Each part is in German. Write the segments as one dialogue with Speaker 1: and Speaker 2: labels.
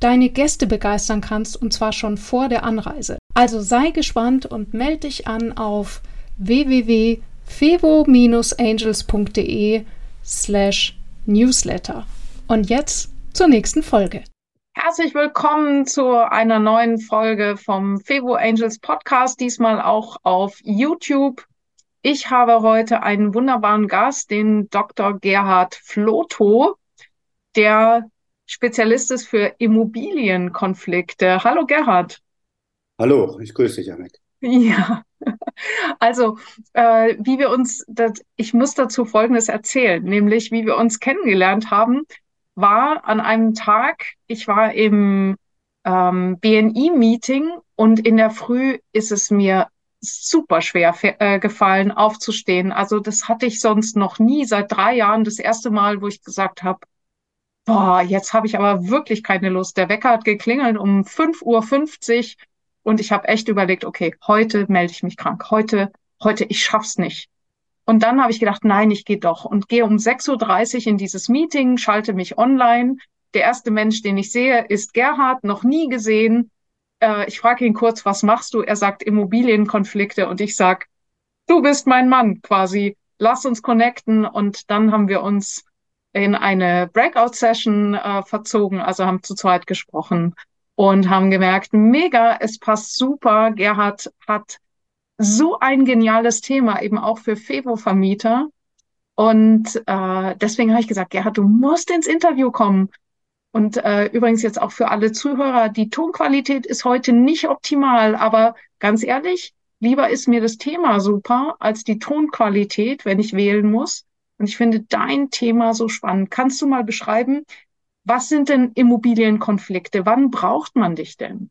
Speaker 1: deine Gäste begeistern kannst, und zwar schon vor der Anreise. Also sei gespannt und melde dich an auf www.fevo-angels.de slash newsletter. Und jetzt zur nächsten Folge.
Speaker 2: Herzlich willkommen zu einer neuen Folge vom Fevo Angels Podcast, diesmal auch auf YouTube. Ich habe heute einen wunderbaren Gast, den Dr. Gerhard Floto, der Spezialist ist für Immobilienkonflikte. Hallo Gerhard.
Speaker 3: Hallo, ich grüße dich, Janik.
Speaker 2: Ja, also äh, wie wir uns, das, ich muss dazu Folgendes erzählen, nämlich wie wir uns kennengelernt haben war an einem Tag, ich war im ähm, BNI-Meeting und in der Früh ist es mir super schwer äh, gefallen, aufzustehen. Also das hatte ich sonst noch nie seit drei Jahren. Das erste Mal, wo ich gesagt habe, boah, jetzt habe ich aber wirklich keine Lust. Der Wecker hat geklingelt um 5.50 Uhr und ich habe echt überlegt, okay, heute melde ich mich krank. Heute, heute, ich schaff's nicht. Und dann habe ich gedacht, nein, ich gehe doch und gehe um 6.30 Uhr in dieses Meeting, schalte mich online. Der erste Mensch, den ich sehe, ist Gerhard, noch nie gesehen. Äh, ich frage ihn kurz, was machst du? Er sagt Immobilienkonflikte und ich sag, du bist mein Mann quasi. Lass uns connecten und dann haben wir uns in eine Breakout-Session äh, verzogen, also haben zu zweit gesprochen und haben gemerkt, mega, es passt super. Gerhard hat so ein geniales Thema, eben auch für Fevo-Vermieter. Und äh, deswegen habe ich gesagt, Gerhard, du musst ins Interview kommen. Und äh, übrigens jetzt auch für alle Zuhörer, die Tonqualität ist heute nicht optimal, aber ganz ehrlich, lieber ist mir das Thema super als die Tonqualität, wenn ich wählen muss. Und ich finde dein Thema so spannend. Kannst du mal beschreiben, was sind denn Immobilienkonflikte? Wann braucht man dich denn?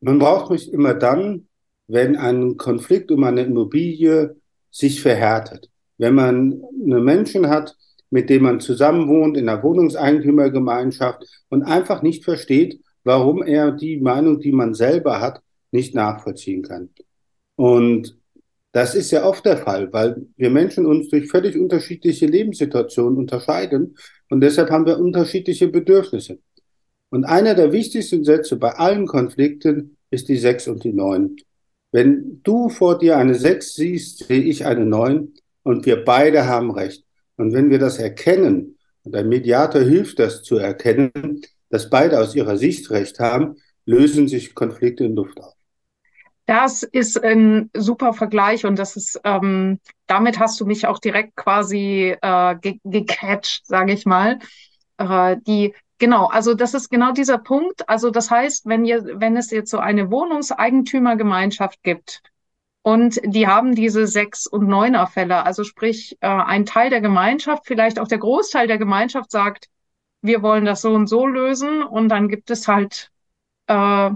Speaker 3: Man braucht mich immer dann, wenn ein Konflikt um eine Immobilie sich verhärtet. Wenn man einen Menschen hat, mit dem man zusammenwohnt in einer Wohnungseigentümergemeinschaft und einfach nicht versteht, warum er die Meinung, die man selber hat, nicht nachvollziehen kann. Und das ist ja oft der Fall, weil wir Menschen uns durch völlig unterschiedliche Lebenssituationen unterscheiden und deshalb haben wir unterschiedliche Bedürfnisse. Und einer der wichtigsten Sätze bei allen Konflikten ist die 6 und die 9. Wenn du vor dir eine 6 siehst, sehe ich eine 9 und wir beide haben recht. Und wenn wir das erkennen, und der Mediator hilft das zu erkennen, dass beide aus ihrer Sicht recht haben, lösen sich Konflikte in Luft auf.
Speaker 2: Das ist ein super Vergleich und das ist, ähm, damit hast du mich auch direkt quasi äh, gecatcht, sage ich mal. Äh, die Genau, also das ist genau dieser Punkt. Also das heißt, wenn ihr, wenn es jetzt so eine Wohnungseigentümergemeinschaft gibt und die haben diese sechs und neuner Fälle, also sprich äh, ein Teil der Gemeinschaft, vielleicht auch der Großteil der Gemeinschaft sagt, wir wollen das so und so lösen und dann gibt es halt äh,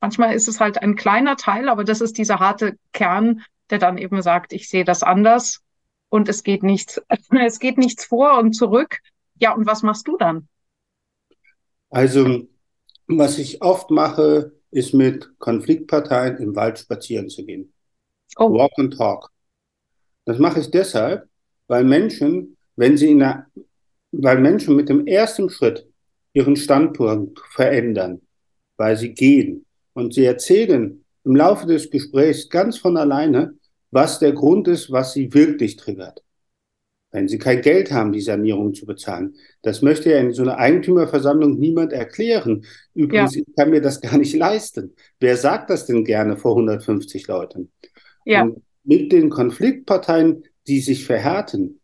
Speaker 2: manchmal ist es halt ein kleiner Teil, aber das ist dieser harte Kern, der dann eben sagt, ich sehe das anders und es geht nichts, es geht nichts vor und zurück. Ja, und was machst du dann?
Speaker 3: Also, was ich oft mache, ist mit Konfliktparteien im Wald spazieren zu gehen. Oh. Walk and talk. Das mache ich deshalb, weil Menschen, wenn sie in einer, weil Menschen mit dem ersten Schritt ihren Standpunkt verändern, weil sie gehen und sie erzählen im Laufe des Gesprächs ganz von alleine, was der Grund ist, was sie wirklich triggert wenn sie kein Geld haben, die Sanierung zu bezahlen. Das möchte ja in so einer Eigentümerversammlung niemand erklären. Übrigens, ja. ich kann mir das gar nicht leisten. Wer sagt das denn gerne vor 150 Leuten? Ja. Und mit den Konfliktparteien, die sich verhärten,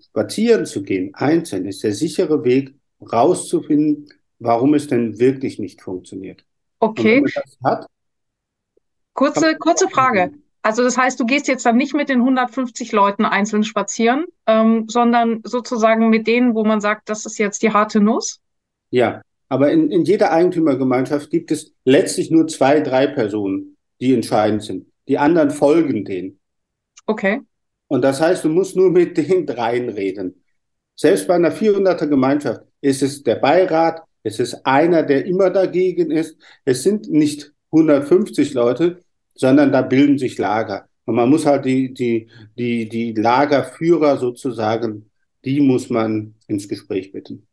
Speaker 3: spazieren zu gehen, einzeln, ist der sichere Weg, rauszufinden, warum es denn wirklich nicht funktioniert.
Speaker 2: Okay. Hat, kurze, kurze Frage. Also das heißt, du gehst jetzt dann nicht mit den 150 Leuten einzeln spazieren, ähm, sondern sozusagen mit denen, wo man sagt, das ist jetzt die harte Nuss?
Speaker 3: Ja, Aber in, in jeder Eigentümergemeinschaft gibt es letztlich nur zwei, drei Personen, die entscheidend sind. Die anderen folgen denen.
Speaker 2: Okay.
Speaker 3: Und das heißt, du musst nur mit den dreien reden. Selbst bei einer 400er Gemeinschaft ist es der Beirat, es ist einer, der immer dagegen ist. Es sind nicht 150 Leute, sondern da bilden sich Lager. Und man muss halt die, die, die, die Lagerführer sozusagen, die muss man ins Gespräch bitten.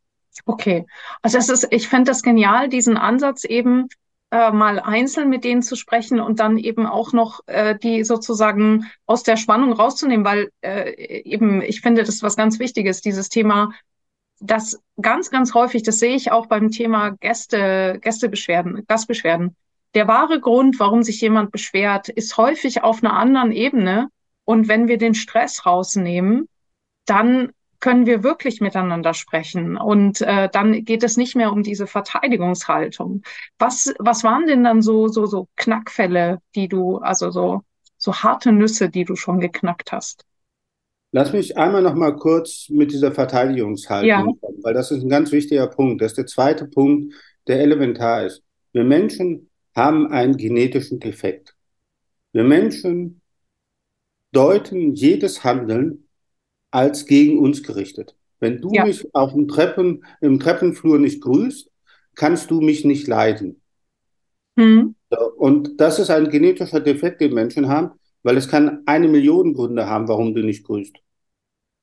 Speaker 2: Okay, also es ist, ich finde das genial, diesen Ansatz eben äh, mal einzeln mit denen zu sprechen und dann eben auch noch äh, die sozusagen aus der Spannung rauszunehmen, weil äh, eben ich finde, das ist was ganz Wichtiges, dieses Thema, das ganz, ganz häufig, das sehe ich auch beim Thema Gäste, Gästebeschwerden, Gastbeschwerden. Der wahre Grund, warum sich jemand beschwert, ist häufig auf einer anderen Ebene. Und wenn wir den Stress rausnehmen, dann können wir wirklich miteinander sprechen. Und äh, dann geht es nicht mehr um diese Verteidigungshaltung. Was, was waren denn dann so, so, so Knackfälle, die du, also so, so harte Nüsse, die du schon geknackt hast?
Speaker 3: Lass mich einmal noch mal kurz mit dieser Verteidigungshaltung ja. kommen, weil das ist ein ganz wichtiger Punkt. Das ist der zweite Punkt, der elementar ist. Wir Menschen haben einen genetischen Defekt. Wir Menschen deuten jedes Handeln als gegen uns gerichtet. Wenn du ja. mich auf dem Treppen, im Treppenflur nicht grüßt, kannst du mich nicht leiden. Mhm. Und das ist ein genetischer Defekt, den Menschen haben, weil es kann eine Million Gründe haben, warum du nicht grüßt.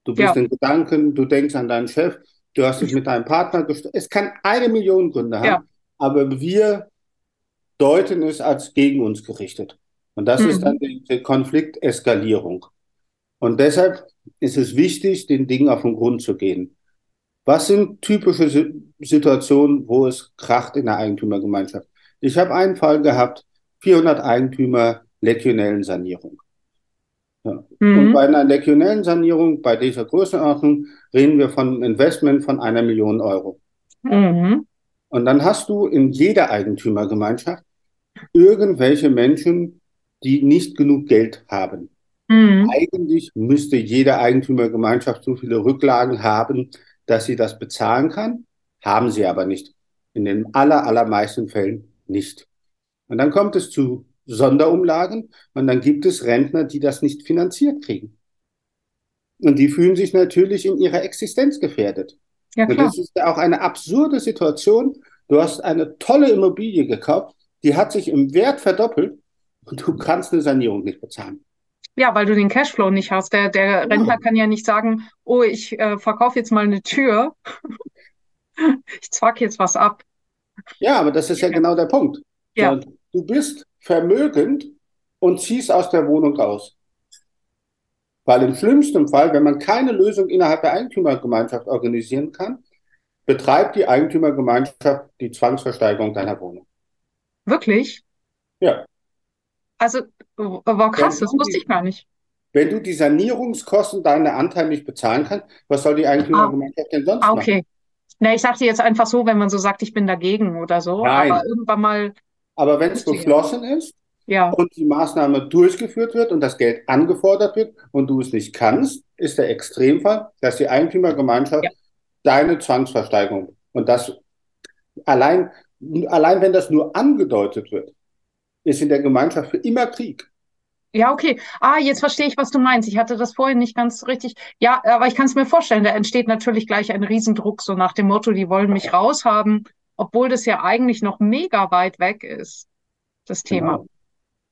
Speaker 3: Du bist ja. in Gedanken, du denkst an deinen Chef, du hast dich mit deinem Partner gestritten. Es kann eine Million Gründe haben, ja. aber wir deuten es als gegen uns gerichtet. Und das mhm. ist dann die, die Konflikteskalierung. Und deshalb ist es wichtig, den Dingen auf den Grund zu gehen. Was sind typische Situationen, wo es kracht in der Eigentümergemeinschaft? Ich habe einen Fall gehabt, 400 Eigentümer legionellen Sanierung. Ja. Mhm. Und bei einer legionellen Sanierung, bei dieser Größenordnung, reden wir von einem Investment von einer Million Euro. Mhm. Und dann hast du in jeder Eigentümergemeinschaft irgendwelche Menschen, die nicht genug Geld haben. Mhm. Eigentlich müsste jede Eigentümergemeinschaft so viele Rücklagen haben, dass sie das bezahlen kann. Haben sie aber nicht. In den aller, allermeisten Fällen nicht. Und dann kommt es zu Sonderumlagen und dann gibt es Rentner, die das nicht finanziert kriegen. Und die fühlen sich natürlich in ihrer Existenz gefährdet. Ja, klar. Und das ist auch eine absurde Situation. Du hast eine tolle Immobilie gekauft, die hat sich im Wert verdoppelt und du kannst eine Sanierung nicht bezahlen.
Speaker 2: Ja, weil du den Cashflow nicht hast. Der, der Rentner ja. kann ja nicht sagen, oh, ich äh, verkaufe jetzt mal eine Tür. ich zwack jetzt was ab.
Speaker 3: Ja, aber das ist ja, ja genau der Punkt. Ja. Du bist vermögend und ziehst aus der Wohnung raus. Weil im schlimmsten Fall, wenn man keine Lösung innerhalb der Eigentümergemeinschaft organisieren kann, betreibt die Eigentümergemeinschaft die Zwangsversteigerung deiner Wohnung.
Speaker 2: Wirklich?
Speaker 3: Ja.
Speaker 2: Also, war krass, das wusste ich gar nicht.
Speaker 3: Wenn du die Sanierungskosten deiner Anteil nicht bezahlen kannst, was soll die Eigentümergemeinschaft ah, denn sonst ah, okay. machen?
Speaker 2: Ne, ich sagte jetzt einfach so, wenn man so sagt, ich bin dagegen oder so.
Speaker 3: Nein.
Speaker 2: Aber irgendwann mal.
Speaker 3: Aber wenn es beschlossen ist
Speaker 2: ja.
Speaker 3: und die Maßnahme durchgeführt wird und das Geld angefordert wird und du es nicht kannst, ist der Extremfall, dass die Eigentümergemeinschaft ja. deine Zwangsversteigerung und das allein, allein wenn das nur angedeutet wird, ist in der Gemeinschaft für immer Krieg.
Speaker 2: Ja, okay. Ah, jetzt verstehe ich, was du meinst. Ich hatte das vorhin nicht ganz richtig. Ja, aber ich kann es mir vorstellen, da entsteht natürlich gleich ein Riesendruck, so nach dem Motto, die wollen mich raushaben, obwohl das ja eigentlich noch mega weit weg ist, das Thema.
Speaker 3: Genau.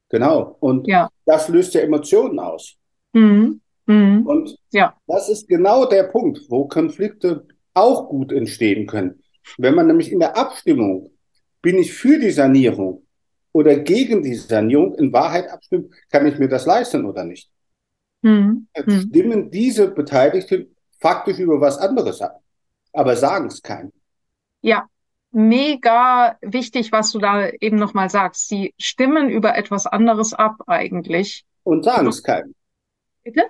Speaker 3: genau. Und ja. das löst ja Emotionen aus. Mhm. Mhm. Und ja. das ist genau der Punkt, wo Konflikte auch gut entstehen können. Wenn man nämlich in der Abstimmung bin ich für die Sanierung oder gegen die Sanierung in Wahrheit abstimmt, kann ich mir das leisten oder nicht. Mhm. Stimmen diese Beteiligten faktisch über was anderes ab, aber sagen es keinem.
Speaker 2: Ja, mega wichtig, was du da eben nochmal sagst. Sie stimmen über etwas anderes ab eigentlich.
Speaker 3: Und sagen es keinem.
Speaker 2: Bitte?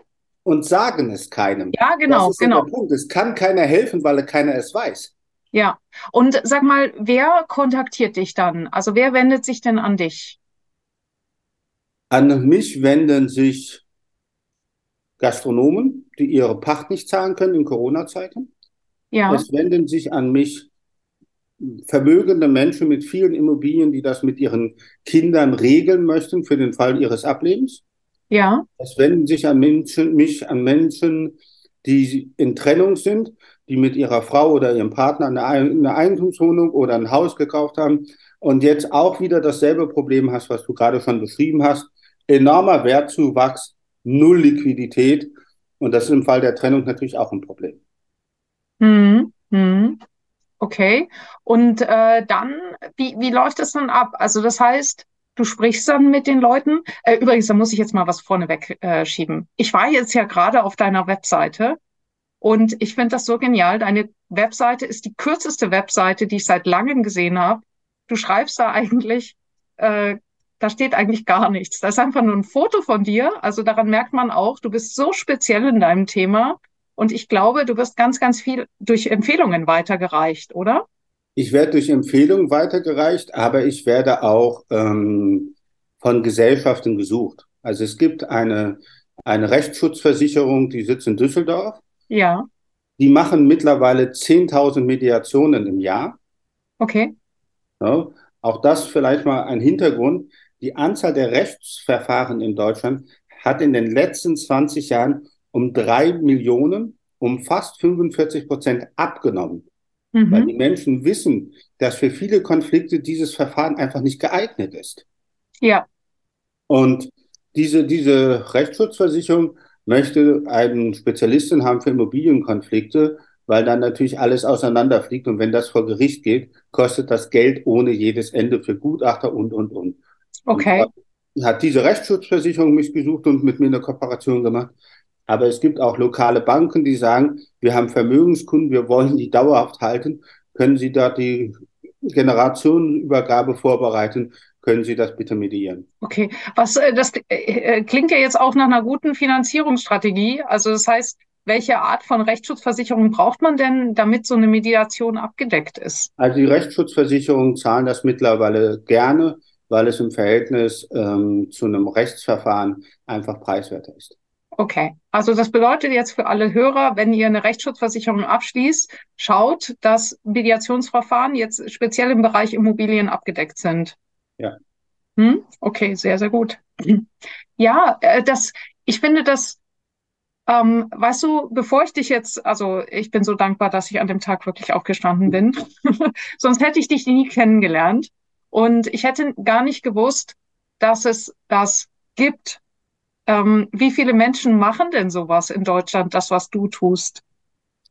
Speaker 3: Und sagen es keinem.
Speaker 2: Ja, genau,
Speaker 3: das ist
Speaker 2: genau.
Speaker 3: Der Punkt. Es kann keiner helfen, weil keiner es weiß.
Speaker 2: Ja, und sag mal, wer kontaktiert dich dann? Also wer wendet sich denn an dich?
Speaker 3: An mich wenden sich Gastronomen, die ihre Pacht nicht zahlen können in Corona-Zeiten. Ja. Es wenden sich an mich vermögende Menschen mit vielen Immobilien, die das mit ihren Kindern regeln möchten für den Fall ihres Ablebens.
Speaker 2: Ja.
Speaker 3: Es wenden sich an Menschen, mich an Menschen, die in Trennung sind, die mit ihrer Frau oder ihrem Partner eine, eine Eigentumswohnung oder ein Haus gekauft haben und jetzt auch wieder dasselbe Problem hast, was du gerade schon beschrieben hast. Enormer Wertzuwachs, null Liquidität. Und das ist im Fall der Trennung natürlich auch ein Problem.
Speaker 2: Hm, hm. Okay. Und äh, dann, wie, wie läuft das dann ab? Also das heißt, du sprichst dann mit den Leuten. Äh, übrigens, da muss ich jetzt mal was vorneweg äh, schieben. Ich war jetzt ja gerade auf deiner Webseite und ich finde das so genial. Deine Webseite ist die kürzeste Webseite, die ich seit langem gesehen habe. Du schreibst da eigentlich, äh, da steht eigentlich gar nichts. Da ist einfach nur ein Foto von dir. Also daran merkt man auch, du bist so speziell in deinem Thema. Und ich glaube, du wirst ganz, ganz viel durch Empfehlungen weitergereicht, oder?
Speaker 3: Ich werde durch Empfehlungen weitergereicht, aber ich werde auch ähm, von Gesellschaften gesucht. Also es gibt eine, eine Rechtsschutzversicherung, die sitzt in Düsseldorf.
Speaker 2: Ja.
Speaker 3: Die machen mittlerweile 10.000 Mediationen im Jahr.
Speaker 2: Okay.
Speaker 3: Ja, auch das vielleicht mal ein Hintergrund. Die Anzahl der Rechtsverfahren in Deutschland hat in den letzten 20 Jahren um drei Millionen, um fast 45 Prozent abgenommen. Mhm. Weil die Menschen wissen, dass für viele Konflikte dieses Verfahren einfach nicht geeignet ist.
Speaker 2: Ja.
Speaker 3: Und diese, diese Rechtsschutzversicherung möchte einen Spezialisten haben für Immobilienkonflikte, weil dann natürlich alles auseinanderfliegt und wenn das vor Gericht geht, kostet das Geld ohne jedes Ende für Gutachter und, und, und.
Speaker 2: Okay.
Speaker 3: Und hat diese Rechtsschutzversicherung mich gesucht und mit mir eine Kooperation gemacht. Aber es gibt auch lokale Banken, die sagen, wir haben Vermögenskunden, wir wollen die dauerhaft halten. Können Sie da die Generationenübergabe vorbereiten? Können Sie das bitte medieren?
Speaker 2: Okay, was äh, das äh, äh, klingt ja jetzt auch nach einer guten Finanzierungsstrategie. Also das heißt, welche Art von Rechtsschutzversicherung braucht man denn, damit so eine Mediation abgedeckt ist?
Speaker 3: Also die Rechtsschutzversicherungen zahlen das mittlerweile gerne, weil es im Verhältnis ähm, zu einem Rechtsverfahren einfach preiswerter ist.
Speaker 2: Okay, also das bedeutet jetzt für alle Hörer, wenn ihr eine Rechtsschutzversicherung abschließt, schaut, dass Mediationsverfahren jetzt speziell im Bereich Immobilien abgedeckt sind.
Speaker 3: Ja.
Speaker 2: Hm? Okay, sehr, sehr gut. Ja, äh, das, ich finde das, ähm, weißt du, bevor ich dich jetzt, also ich bin so dankbar, dass ich an dem Tag wirklich aufgestanden bin. Sonst hätte ich dich nie kennengelernt. Und ich hätte gar nicht gewusst, dass es das gibt. Ähm, wie viele Menschen machen denn sowas in Deutschland, das, was du tust?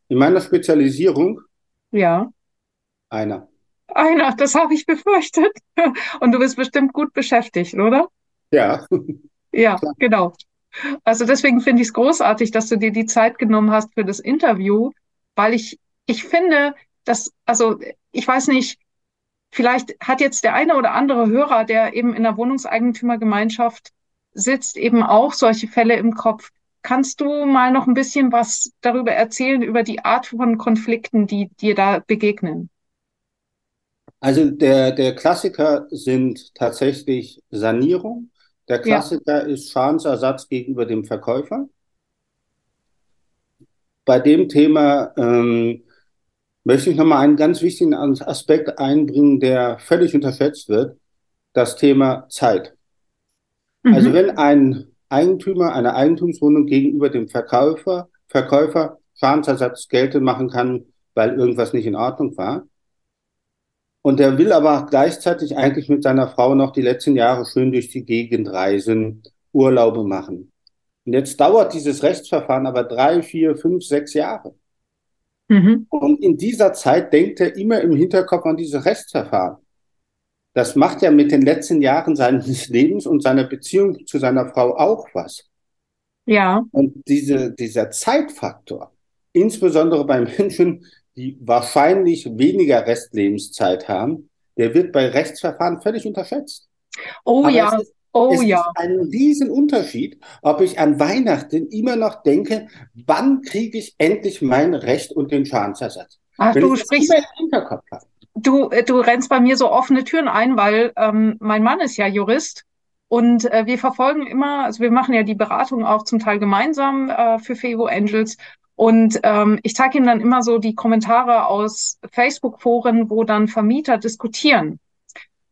Speaker 3: In meiner Spezialisierung?
Speaker 2: Ja.
Speaker 3: Einer.
Speaker 2: Einer, das habe ich befürchtet. Und du bist bestimmt gut beschäftigt, oder?
Speaker 3: Ja.
Speaker 2: Ja, genau. Also deswegen finde ich es großartig, dass du dir die Zeit genommen hast für das Interview, weil ich, ich finde, dass, also ich weiß nicht, vielleicht hat jetzt der eine oder andere Hörer, der eben in der Wohnungseigentümergemeinschaft sitzt, eben auch solche Fälle im Kopf. Kannst du mal noch ein bisschen was darüber erzählen, über die Art von Konflikten, die dir da begegnen?
Speaker 3: Also der, der Klassiker sind tatsächlich Sanierung. Der Klassiker ja. ist Schadensersatz gegenüber dem Verkäufer. Bei dem Thema ähm, möchte ich nochmal einen ganz wichtigen Aspekt einbringen, der völlig unterschätzt wird. Das Thema Zeit. Mhm. Also wenn ein Eigentümer eine Eigentumswohnung gegenüber dem Verkäufer, Verkäufer Schadensersatz geltend machen kann, weil irgendwas nicht in Ordnung war, und er will aber gleichzeitig eigentlich mit seiner Frau noch die letzten Jahre schön durch die Gegend reisen, Urlaube machen. Und jetzt dauert dieses Rechtsverfahren aber drei, vier, fünf, sechs Jahre. Mhm. Und in dieser Zeit denkt er immer im Hinterkopf an dieses Rechtsverfahren. Das macht ja mit den letzten Jahren seines Lebens und seiner Beziehung zu seiner Frau auch was.
Speaker 2: Ja.
Speaker 3: Und diese, dieser Zeitfaktor, insbesondere bei Menschen, die wahrscheinlich weniger Restlebenszeit haben, der wird bei Rechtsverfahren völlig unterschätzt.
Speaker 2: Oh Aber ja. Ist, oh
Speaker 3: es
Speaker 2: ja.
Speaker 3: ist ein Riesenunterschied, ob ich an Weihnachten immer noch denke, wann kriege ich endlich mein Recht und den Schadensersatz?
Speaker 2: Ach, Wenn du sprichst. Du, äh, du rennst bei mir so offene Türen ein, weil ähm, mein Mann ist ja Jurist und äh, wir verfolgen immer, also wir machen ja die Beratung auch zum Teil gemeinsam äh, für Fevo Angels Und ähm, ich zeige ihm dann immer so die Kommentare aus Facebook-Foren, wo dann Vermieter diskutieren.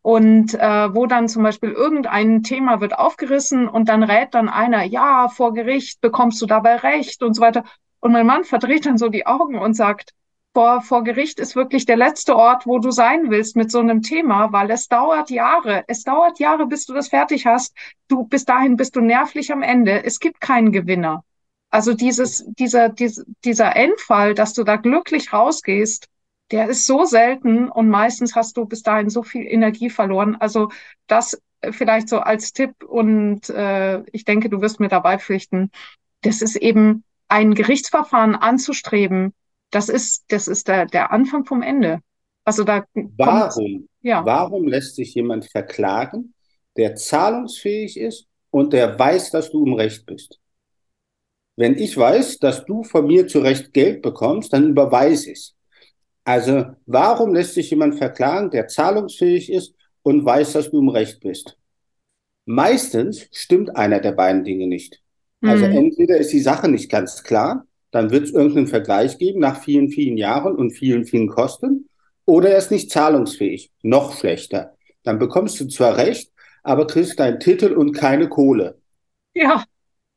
Speaker 2: Und äh, wo dann zum Beispiel irgendein Thema wird aufgerissen und dann rät dann einer, ja, vor Gericht bekommst du dabei Recht und so weiter. Und mein Mann verdreht dann so die Augen und sagt, vor, vor Gericht ist wirklich der letzte Ort, wo du sein willst mit so einem Thema, weil es dauert Jahre. Es dauert Jahre, bis du das fertig hast. Du, bis dahin bist du nervlich am Ende. Es gibt keinen Gewinner. Also dieses, dieser, dieser, dieser Endfall, dass du da glücklich rausgehst, der ist so selten und meistens hast du bis dahin so viel Energie verloren. Also das vielleicht so als Tipp und äh, ich denke, du wirst mir dabei pflichten. Das ist eben ein Gerichtsverfahren anzustreben, das ist, das ist der, der Anfang vom Ende. Also da
Speaker 3: warum, ja. warum lässt sich jemand verklagen, der zahlungsfähig ist und der weiß, dass du im Recht bist? Wenn ich weiß, dass du von mir zu Recht Geld bekommst, dann überweise ich Also warum lässt sich jemand verklagen, der zahlungsfähig ist und weiß, dass du im Recht bist? Meistens stimmt einer der beiden Dinge nicht. Also mhm. entweder ist die Sache nicht ganz klar dann wird es irgendeinen Vergleich geben nach vielen, vielen Jahren und vielen, vielen Kosten. Oder er ist nicht zahlungsfähig, noch schlechter. Dann bekommst du zwar Recht, aber kriegst deinen Titel und keine Kohle.
Speaker 2: Ja.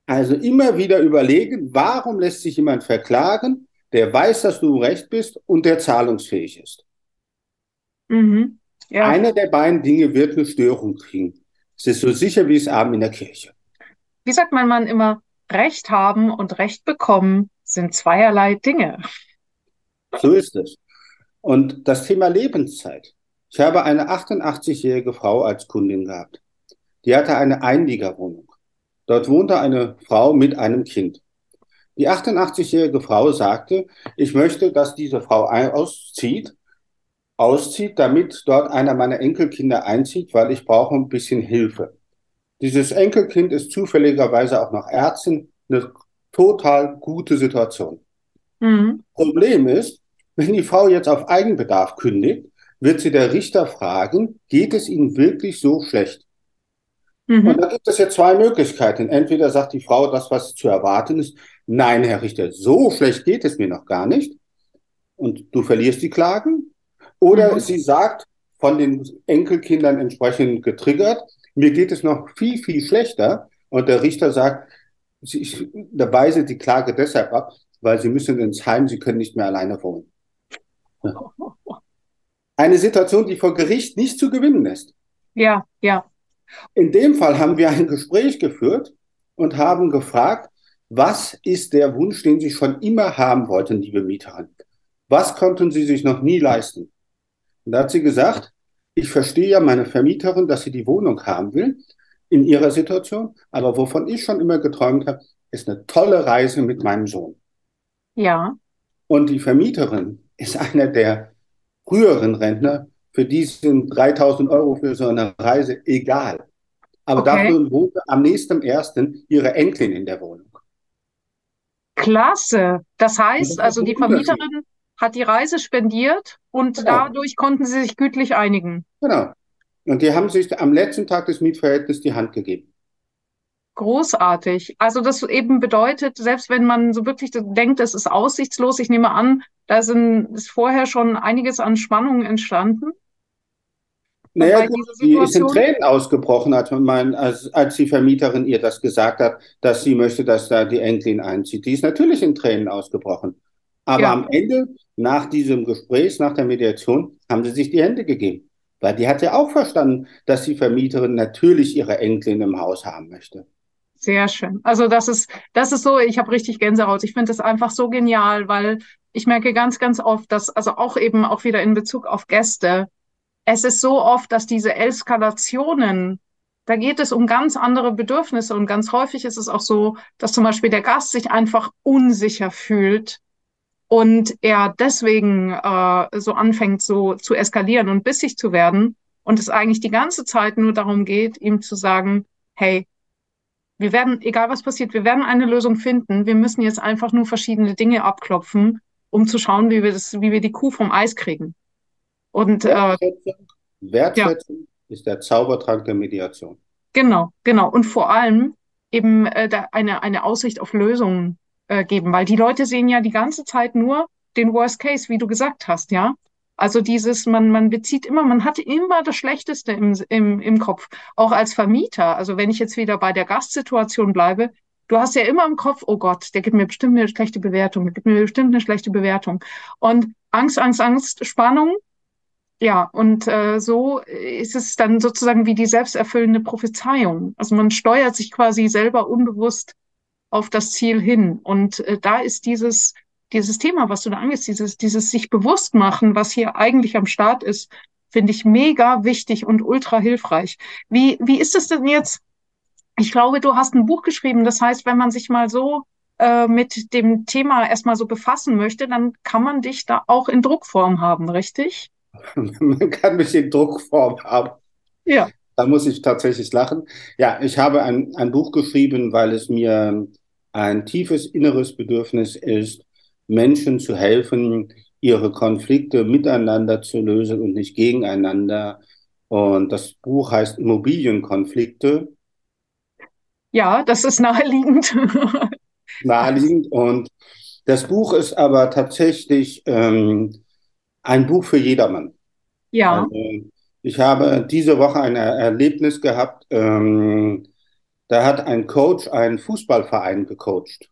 Speaker 3: Also immer wieder überlegen, warum lässt sich jemand verklagen, der weiß, dass du Recht bist und der zahlungsfähig ist. Mhm. Ja. Einer der beiden Dinge wird eine Störung kriegen. Es ist so sicher wie es Abend in der Kirche.
Speaker 2: Wie sagt mein Mann immer, Recht haben und Recht bekommen sind zweierlei Dinge.
Speaker 3: So ist es. Und das Thema Lebenszeit. Ich habe eine 88-jährige Frau als Kundin gehabt. Die hatte eine Einliegerwohnung. Dort wohnte eine Frau mit einem Kind. Die 88-jährige Frau sagte, ich möchte, dass diese Frau auszieht, auszieht, damit dort einer meiner Enkelkinder einzieht, weil ich brauche ein bisschen Hilfe. Dieses Enkelkind ist zufälligerweise auch noch Ärztin, eine total gute Situation. Mhm. Problem ist, wenn die Frau jetzt auf Eigenbedarf kündigt, wird sie der Richter fragen, geht es Ihnen wirklich so schlecht? Mhm. Und da gibt es ja zwei Möglichkeiten. Entweder sagt die Frau das, was zu erwarten ist, nein, Herr Richter, so schlecht geht es mir noch gar nicht. Und du verlierst die Klagen. Oder mhm. sie sagt, von den Enkelkindern entsprechend getriggert, mir geht es noch viel, viel schlechter. Und der Richter sagt, ich weise die Klage deshalb ab, weil sie müssen ins Heim, sie können nicht mehr alleine wohnen. Eine Situation, die vor Gericht nicht zu gewinnen ist.
Speaker 2: Ja, ja.
Speaker 3: In dem Fall haben wir ein Gespräch geführt und haben gefragt, was ist der Wunsch, den Sie schon immer haben wollten, liebe Mieterin? Was konnten Sie sich noch nie leisten? Und da hat sie gesagt, ich verstehe ja meine Vermieterin, dass sie die Wohnung haben will, in ihrer Situation. Aber wovon ich schon immer geträumt habe, ist eine tolle Reise mit meinem Sohn.
Speaker 2: Ja.
Speaker 3: Und die Vermieterin ist einer der früheren Rentner, für die sind 3000 Euro für so eine Reise egal. Aber okay. dafür wohnte am nächsten ersten ihre Enkelin in der Wohnung.
Speaker 2: Klasse. Das heißt, das also die Vermieterin hat die Reise spendiert und genau. dadurch konnten sie sich gütlich einigen.
Speaker 3: Genau. Und die haben sich am letzten Tag des Mietverhältnisses die Hand gegeben.
Speaker 2: Großartig. Also das eben bedeutet, selbst wenn man so wirklich denkt, es ist aussichtslos, ich nehme an, da sind, ist vorher schon einiges an Spannungen entstanden.
Speaker 3: Naja, gut, die ist in Tränen ausgebrochen, als, man, als, als die Vermieterin ihr das gesagt hat, dass sie möchte, dass da die Enkelin einzieht. Die ist natürlich in Tränen ausgebrochen. Aber ja. am Ende, nach diesem Gespräch, nach der Mediation, haben sie sich die Hände gegeben. Weil die hat ja auch verstanden, dass die Vermieterin natürlich ihre Enkelin im Haus haben möchte.
Speaker 2: Sehr schön. Also das ist, das ist so, ich habe richtig Gänsehaut. Ich finde das einfach so genial, weil ich merke ganz, ganz oft, dass, also auch eben auch wieder in Bezug auf Gäste, es ist so oft, dass diese Eskalationen, da geht es um ganz andere Bedürfnisse und ganz häufig ist es auch so, dass zum Beispiel der Gast sich einfach unsicher fühlt und er deswegen äh, so anfängt so zu eskalieren und bissig zu werden und es eigentlich die ganze Zeit nur darum geht, ihm zu sagen, hey, wir werden, egal was passiert, wir werden eine Lösung finden. Wir müssen jetzt einfach nur verschiedene Dinge abklopfen, um zu schauen, wie wir das, wie wir die Kuh vom Eis kriegen. Und
Speaker 3: Wertschätzung, äh, Wertschätzung ja. ist der Zaubertrank der Mediation.
Speaker 2: Genau, genau. Und vor allem eben äh, da eine, eine Aussicht auf Lösungen äh, geben, weil die Leute sehen ja die ganze Zeit nur den Worst Case, wie du gesagt hast, ja. Also dieses, man, man bezieht immer, man hat immer das Schlechteste im, im, im Kopf, auch als Vermieter. Also wenn ich jetzt wieder bei der Gastsituation bleibe, du hast ja immer im Kopf, oh Gott, der gibt mir bestimmt eine schlechte Bewertung, der gibt mir bestimmt eine schlechte Bewertung. Und Angst, Angst, Angst, Spannung. Ja, und äh, so ist es dann sozusagen wie die selbsterfüllende Prophezeiung. Also man steuert sich quasi selber unbewusst auf das Ziel hin. Und äh, da ist dieses, dieses Thema, was du da angehst, dieses, dieses sich bewusst machen, was hier eigentlich am Start ist, finde ich mega wichtig und ultra hilfreich. Wie, wie ist es denn jetzt? Ich glaube, du hast ein Buch geschrieben. Das heißt, wenn man sich mal so äh, mit dem Thema erstmal so befassen möchte, dann kann man dich da auch in Druckform haben, richtig?
Speaker 3: man kann mich in Druckform haben. Ja. Da muss ich tatsächlich lachen. Ja, ich habe ein, ein Buch geschrieben, weil es mir ein tiefes inneres Bedürfnis ist, Menschen zu helfen, ihre Konflikte miteinander zu lösen und nicht gegeneinander. Und das Buch heißt Immobilienkonflikte.
Speaker 2: Ja, das ist naheliegend.
Speaker 3: naheliegend. Und das Buch ist aber tatsächlich ähm, ein Buch für jedermann. Ja. Also, ich habe diese Woche ein Erlebnis gehabt. Ähm, da hat ein Coach einen Fußballverein gecoacht.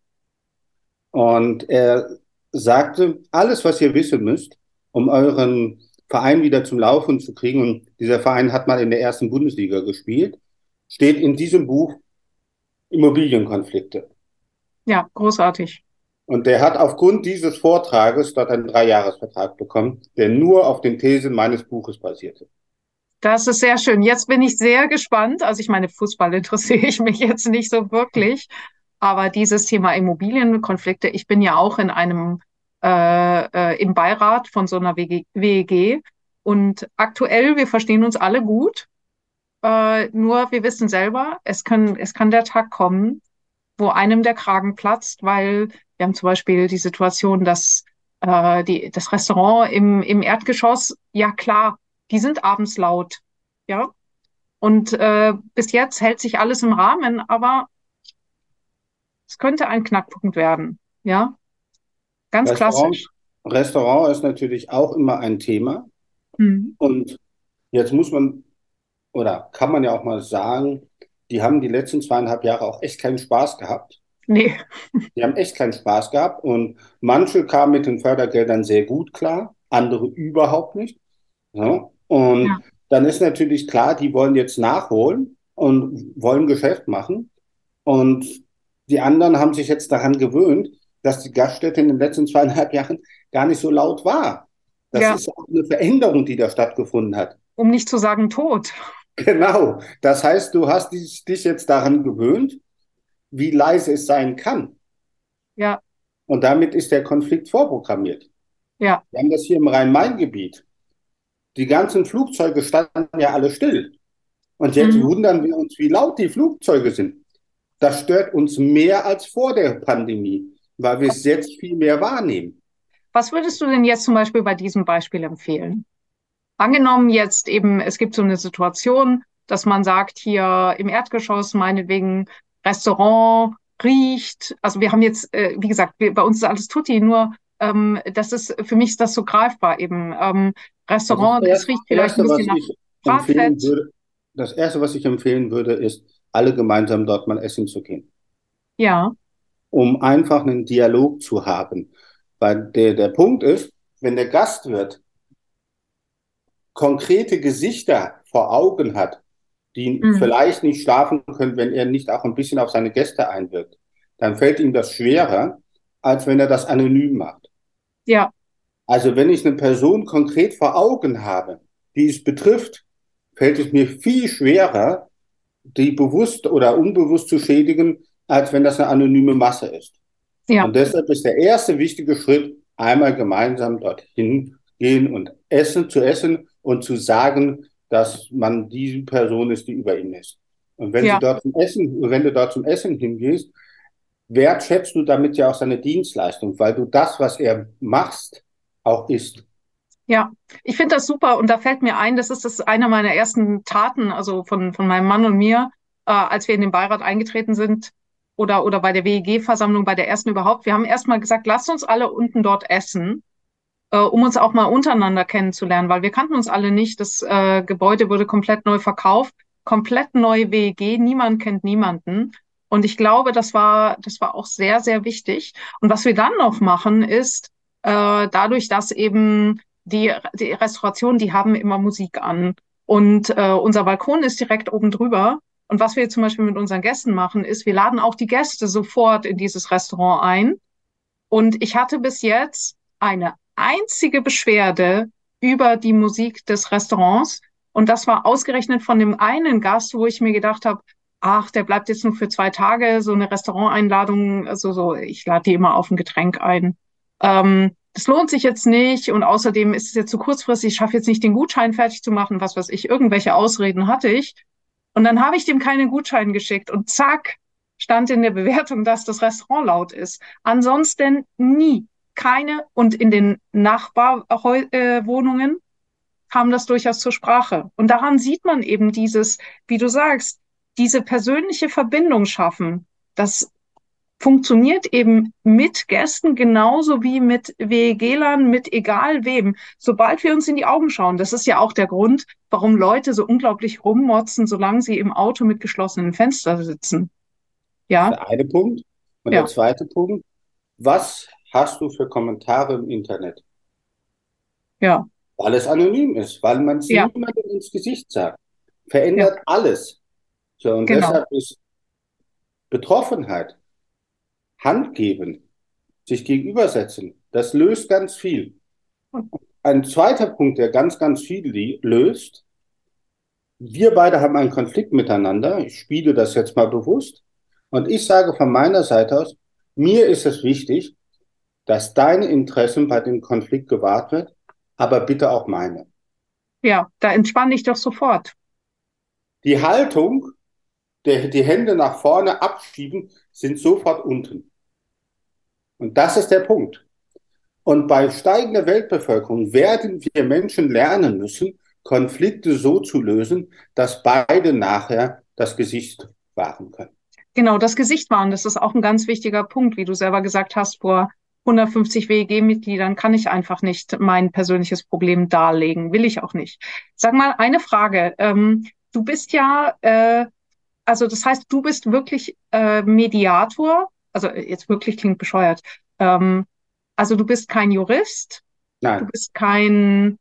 Speaker 3: Und er sagte, alles, was ihr wissen müsst, um euren Verein wieder zum Laufen zu kriegen, und dieser Verein hat mal in der ersten Bundesliga gespielt, steht in diesem Buch Immobilienkonflikte.
Speaker 2: Ja, großartig.
Speaker 3: Und der hat aufgrund dieses Vortrages dort einen Dreijahresvertrag bekommen, der nur auf den Thesen meines Buches basierte.
Speaker 2: Das ist sehr schön. Jetzt bin ich sehr gespannt. Also ich meine, Fußball interessiere ich mich jetzt nicht so wirklich. Aber dieses Thema Immobilienkonflikte, ich bin ja auch in einem äh, äh, im Beirat von so einer WEG. Und aktuell, wir verstehen uns alle gut. Äh, nur wir wissen selber, es kann, es kann der Tag kommen, wo einem der Kragen platzt, weil wir haben zum Beispiel die Situation, dass äh, die, das Restaurant im, im Erdgeschoss, ja klar, die sind abends laut, ja. Und äh, bis jetzt hält sich alles im Rahmen, aber es könnte ein Knackpunkt werden, ja. Ganz Restaurant, klassisch.
Speaker 3: Restaurant ist natürlich auch immer ein Thema. Mhm. Und jetzt muss man oder kann man ja auch mal sagen, die haben die letzten zweieinhalb Jahre auch echt keinen Spaß gehabt. Nee. Die haben echt keinen Spaß gehabt und manche kamen mit den Fördergeldern sehr gut klar, andere überhaupt nicht. Ja, und ja. dann ist natürlich klar, die wollen jetzt nachholen und wollen Geschäft machen. Und die anderen haben sich jetzt daran gewöhnt, dass die Gaststätte in den letzten zweieinhalb Jahren gar nicht so laut war. Das ja. ist auch eine Veränderung, die da stattgefunden hat.
Speaker 2: Um nicht zu sagen tot.
Speaker 3: Genau. Das heißt, du hast dich, dich jetzt daran gewöhnt, wie leise es sein kann. Ja. Und damit ist der Konflikt vorprogrammiert. Ja. Wir haben das hier im Rhein-Main-Gebiet. Die ganzen Flugzeuge standen ja alle still. Und jetzt mhm. wundern wir uns, wie laut die Flugzeuge sind. Das stört uns mehr als vor der Pandemie, weil wir es jetzt viel mehr wahrnehmen.
Speaker 2: Was würdest du denn jetzt zum Beispiel bei diesem Beispiel empfehlen? Angenommen jetzt eben, es gibt so eine Situation, dass man sagt, hier im Erdgeschoss meinetwegen Restaurant riecht. Also wir haben jetzt, äh, wie gesagt, wir, bei uns ist alles Tutti, nur ähm, das ist, für mich ist das so greifbar eben. Ähm, Restaurant, also es riecht vielleicht ein bisschen nach Bratfett.
Speaker 3: Würde, das Erste, was ich empfehlen würde, ist, alle gemeinsam dort mal essen zu gehen. Ja. Um einfach einen Dialog zu haben. Weil der, der Punkt ist, wenn der Gastwirt konkrete Gesichter vor Augen hat, die mhm. vielleicht nicht schlafen können, wenn er nicht auch ein bisschen auf seine Gäste einwirkt, dann fällt ihm das schwerer, als wenn er das anonym macht. Ja. Also wenn ich eine Person konkret vor Augen habe, die es betrifft, fällt es mir viel schwerer, die bewusst oder unbewusst zu schädigen, als wenn das eine anonyme Masse ist. Ja. Und deshalb ist der erste wichtige Schritt, einmal gemeinsam dorthin gehen und essen, zu essen und zu sagen, dass man die Person ist, die über ihn ist. Und wenn ja. du dort zum Essen, wenn du dort zum Essen hingehst, wertschätzt du damit ja auch seine Dienstleistung, weil du das, was er machst, auch isst.
Speaker 2: Ja, ich finde das super und da fällt mir ein, das ist das einer meiner ersten Taten, also von, von meinem Mann und mir, äh, als wir in den Beirat eingetreten sind. oder, oder bei der WEG-Versammlung, bei der ersten überhaupt. Wir haben erstmal gesagt, lasst uns alle unten dort essen, äh, um uns auch mal untereinander kennenzulernen, weil wir kannten uns alle nicht. Das äh, Gebäude wurde komplett neu verkauft, komplett neue WEG, niemand kennt niemanden. Und ich glaube, das war, das war auch sehr, sehr wichtig. Und was wir dann noch machen, ist, äh, dadurch, dass eben die, die Restauration, die haben immer Musik an. Und äh, unser Balkon ist direkt oben drüber. Und was wir zum Beispiel mit unseren Gästen machen, ist, wir laden auch die Gäste sofort in dieses Restaurant ein. Und ich hatte bis jetzt eine einzige Beschwerde über die Musik des Restaurants. Und das war ausgerechnet von dem einen Gast, wo ich mir gedacht habe, ach, der bleibt jetzt nur für zwei Tage, so eine Restauranteinladung, also so, ich lade die immer auf ein Getränk ein. Ähm, das lohnt sich jetzt nicht und außerdem ist es jetzt zu kurzfristig, ich schaffe jetzt nicht den Gutschein fertig zu machen, was weiß ich, irgendwelche Ausreden hatte ich. Und dann habe ich dem keine Gutscheine geschickt und zack, stand in der Bewertung, dass das Restaurant laut ist. Ansonsten nie keine und in den Nachbarwohnungen kam das durchaus zur Sprache. Und daran sieht man eben dieses, wie du sagst, diese persönliche Verbindung schaffen. Das funktioniert eben mit Gästen genauso wie mit WEG-Lern, mit egal wem. Sobald wir uns in die Augen schauen, das ist ja auch der Grund, warum Leute so unglaublich rummotzen, solange sie im Auto mit geschlossenen Fenstern sitzen.
Speaker 3: Ja. Der eine Punkt. Und ja. der zweite Punkt, was hast du für Kommentare im Internet?
Speaker 2: Ja.
Speaker 3: Weil es anonym ist, weil man es ja. niemandem ins Gesicht sagt. Verändert ja. alles. So, und genau. deshalb ist Betroffenheit Hand geben, sich gegenübersetzen, das löst ganz viel. Ein zweiter Punkt, der ganz, ganz viel löst, wir beide haben einen Konflikt miteinander. Ich spiele das jetzt mal bewusst. Und ich sage von meiner Seite aus, mir ist es wichtig, dass deine Interessen bei dem Konflikt gewahrt wird, aber bitte auch meine.
Speaker 2: Ja, da entspanne ich doch sofort.
Speaker 3: Die Haltung, der, die Hände nach vorne abschieben, sind sofort unten. Und das ist der Punkt. Und bei steigender Weltbevölkerung werden wir Menschen lernen müssen, Konflikte so zu lösen, dass beide nachher das Gesicht wahren können.
Speaker 2: Genau, das Gesicht wahren, das ist auch ein ganz wichtiger Punkt, wie du selber gesagt hast, vor 150 WEG-Mitgliedern kann ich einfach nicht mein persönliches Problem darlegen, will ich auch nicht. Sag mal eine Frage. Ähm, du bist ja, äh, also das heißt, du bist wirklich äh, Mediator also jetzt wirklich klingt bescheuert. Ähm, also du bist kein Jurist,
Speaker 3: Nein.
Speaker 2: du bist kein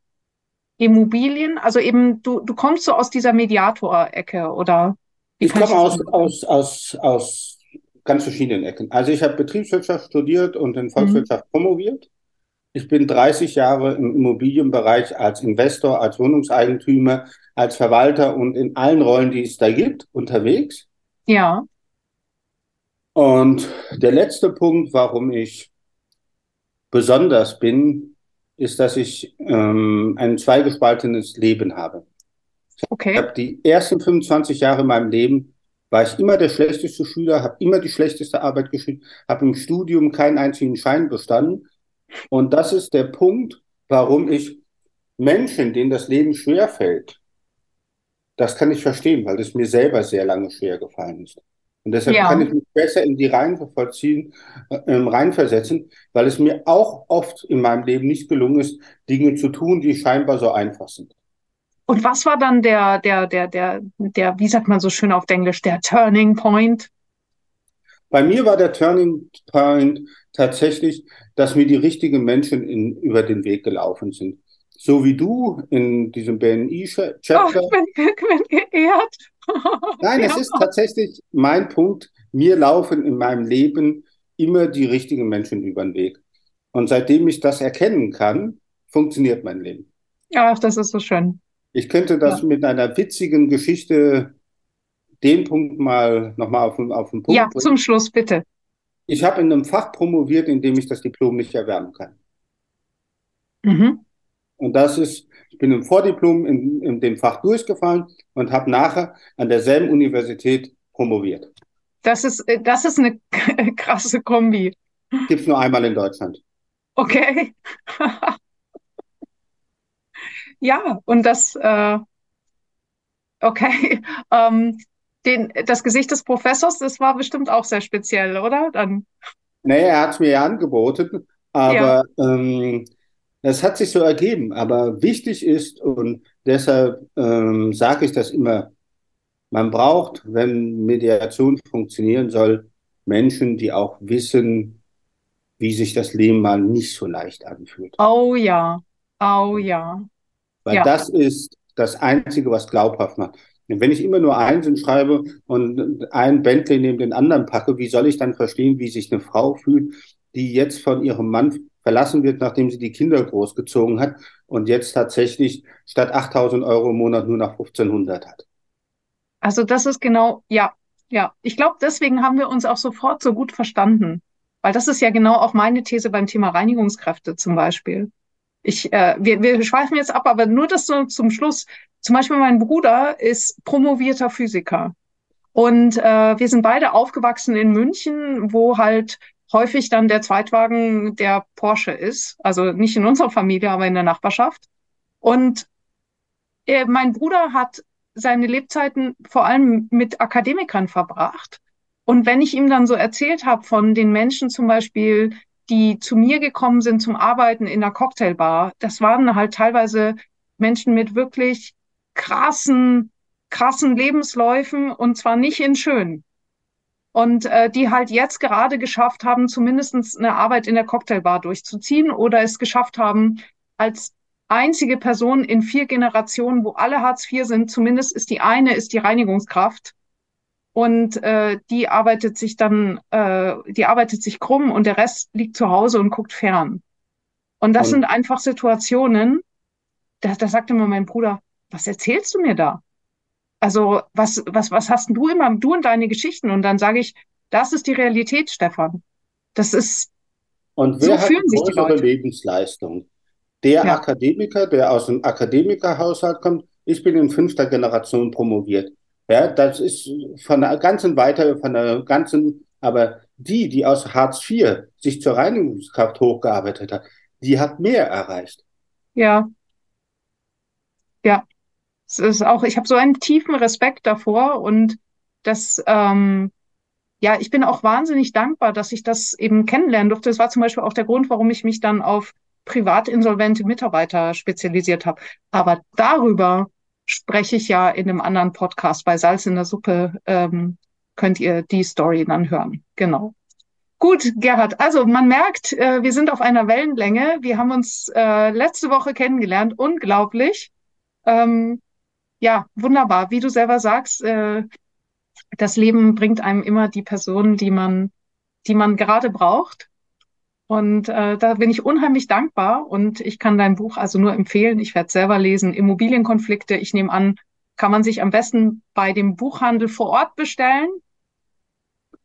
Speaker 2: Immobilien, also eben du, du kommst so aus dieser Mediatorecke oder?
Speaker 3: Ich komme aus, aus, aus, aus ganz verschiedenen Ecken. Also ich habe Betriebswirtschaft studiert und in Volkswirtschaft mhm. promoviert. Ich bin 30 Jahre im Immobilienbereich als Investor, als Wohnungseigentümer, als Verwalter und in allen Rollen, die es da gibt, unterwegs.
Speaker 2: Ja.
Speaker 3: Und der letzte Punkt, warum ich besonders bin, ist, dass ich ähm, ein zweigespaltenes Leben habe. Okay. Ich habe die ersten 25 Jahre in meinem Leben war ich immer der schlechteste Schüler, habe immer die schlechteste Arbeit geschrieben, habe im Studium keinen einzigen Schein bestanden. Und das ist der Punkt, warum ich Menschen, denen das Leben schwer fällt, das kann ich verstehen, weil es mir selber sehr lange schwer gefallen ist. Und deshalb ja. kann ich mich besser in die Reihen vollziehen, äh, reinversetzen, weil es mir auch oft in meinem Leben nicht gelungen ist, Dinge zu tun, die scheinbar so einfach sind.
Speaker 2: Und was war dann der, der, der, der, der, wie sagt man so schön auf Englisch, der Turning Point?
Speaker 3: Bei mir war der Turning Point tatsächlich, dass mir die richtigen Menschen in, über den Weg gelaufen sind. So wie du in diesem BNI-Chapter. Oh, ich bin, bin geehrt. Nein, ja. es ist tatsächlich mein Punkt. Mir laufen in meinem Leben immer die richtigen Menschen über den Weg. Und seitdem ich das erkennen kann, funktioniert mein Leben.
Speaker 2: Ach, das ist so schön.
Speaker 3: Ich könnte das ja. mit einer witzigen Geschichte den Punkt mal nochmal auf, auf den Punkt
Speaker 2: Ja, bringen. zum Schluss bitte.
Speaker 3: Ich habe in einem Fach promoviert, in dem ich das Diplom nicht erwerben kann. Mhm. Und das ist ich bin im Vordiplom in, in dem Fach durchgefallen und habe nachher an derselben Universität promoviert.
Speaker 2: Das ist, äh, das ist eine krasse Kombi.
Speaker 3: Gibt es nur einmal in Deutschland.
Speaker 2: Okay. ja, und das, äh, okay. Ähm, den, das Gesicht des Professors, das war bestimmt auch sehr speziell, oder? Dann.
Speaker 3: Nee, er hat es mir ja angeboten, aber ja. ähm, das hat sich so ergeben. Aber wichtig ist, und deshalb ähm, sage ich das immer, man braucht, wenn Mediation funktionieren soll, Menschen, die auch wissen, wie sich das Leben mal nicht so leicht anfühlt.
Speaker 2: Oh ja, oh ja.
Speaker 3: Weil
Speaker 2: ja.
Speaker 3: das ist das Einzige, was glaubhaft macht. Wenn ich immer nur Einsen schreibe und ein Bentley neben den anderen packe, wie soll ich dann verstehen, wie sich eine Frau fühlt, die jetzt von ihrem Mann verlassen wird, nachdem sie die Kinder großgezogen hat und jetzt tatsächlich statt 8000 Euro im Monat nur noch 1500 hat?
Speaker 2: Also das ist genau, ja, ja. Ich glaube, deswegen haben wir uns auch sofort so gut verstanden. Weil das ist ja genau auch meine These beim Thema Reinigungskräfte zum Beispiel. Ich, äh, wir, wir schweifen jetzt ab, aber nur das so zum Schluss. Zum Beispiel mein Bruder ist promovierter Physiker. Und äh, wir sind beide aufgewachsen in München, wo halt häufig dann der Zweitwagen der Porsche ist. Also nicht in unserer Familie, aber in der Nachbarschaft. Und äh, mein Bruder hat seine Lebzeiten vor allem mit Akademikern verbracht. Und wenn ich ihm dann so erzählt habe von den Menschen zum Beispiel, die zu mir gekommen sind zum Arbeiten in der Cocktailbar, das waren halt teilweise Menschen mit wirklich krassen, krassen Lebensläufen und zwar nicht in schön. Und äh, die halt jetzt gerade geschafft haben, zumindestens eine Arbeit in der Cocktailbar durchzuziehen oder es geschafft haben, als einzige Person in vier Generationen, wo alle Hartz IV sind, zumindest ist die eine, ist die Reinigungskraft. Und äh, die arbeitet sich dann, äh, die arbeitet sich krumm und der Rest liegt zu Hause und guckt fern. Und das und sind einfach Situationen, da, da sagte mir mein Bruder, was erzählst du mir da? Also, was, was, was hast du immer, du und deine Geschichten? Und dann sage ich, das ist die Realität, Stefan. Das ist,
Speaker 3: und wer so fühlen hat sich die Leute. Lebensleistung? Der ja. Akademiker, der aus einem Akademikerhaushalt kommt, ich bin in fünfter Generation promoviert. Ja, das ist von der ganzen Weiter, von der ganzen, aber die, die aus Hartz IV sich zur Reinigungskraft hochgearbeitet hat, die hat mehr erreicht.
Speaker 2: Ja. Ja. Es ist auch, ich habe so einen tiefen Respekt davor und das, ähm, ja, ich bin auch wahnsinnig dankbar, dass ich das eben kennenlernen durfte. Das war zum Beispiel auch der Grund, warum ich mich dann auf privatinsolvente Mitarbeiter spezialisiert habe. Aber darüber spreche ich ja in einem anderen Podcast bei Salz in der Suppe. Ähm, könnt ihr die Story dann hören. Genau. Gut, Gerhard. Also man merkt, äh, wir sind auf einer Wellenlänge. Wir haben uns äh, letzte Woche kennengelernt. Unglaublich. Ähm, ja, wunderbar. Wie du selber sagst, äh, das Leben bringt einem immer die Person, die man, die man gerade braucht. Und äh, da bin ich unheimlich dankbar und ich kann dein Buch also nur empfehlen. Ich werde selber lesen. Immobilienkonflikte, ich nehme an, kann man sich am besten bei dem Buchhandel vor Ort bestellen.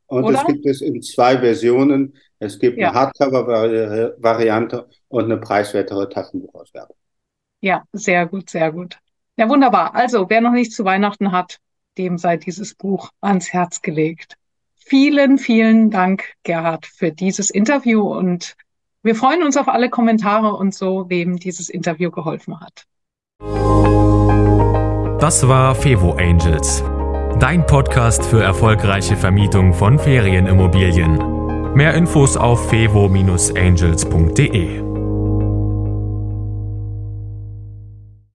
Speaker 3: Und Oder? es gibt es in zwei Versionen. Es gibt ja. eine Hardcover-Variante und eine preiswertere Taschenbuchausgabe.
Speaker 2: Ja, sehr gut, sehr gut. Ja, wunderbar. Also, wer noch nicht zu Weihnachten hat, dem sei dieses Buch ans Herz gelegt. Vielen, vielen Dank, Gerhard, für dieses Interview und wir freuen uns auf alle Kommentare und so, wem dieses Interview geholfen hat.
Speaker 4: Das war Fevo Angels, dein Podcast für erfolgreiche Vermietung von Ferienimmobilien. Mehr Infos auf fevo-angels.de.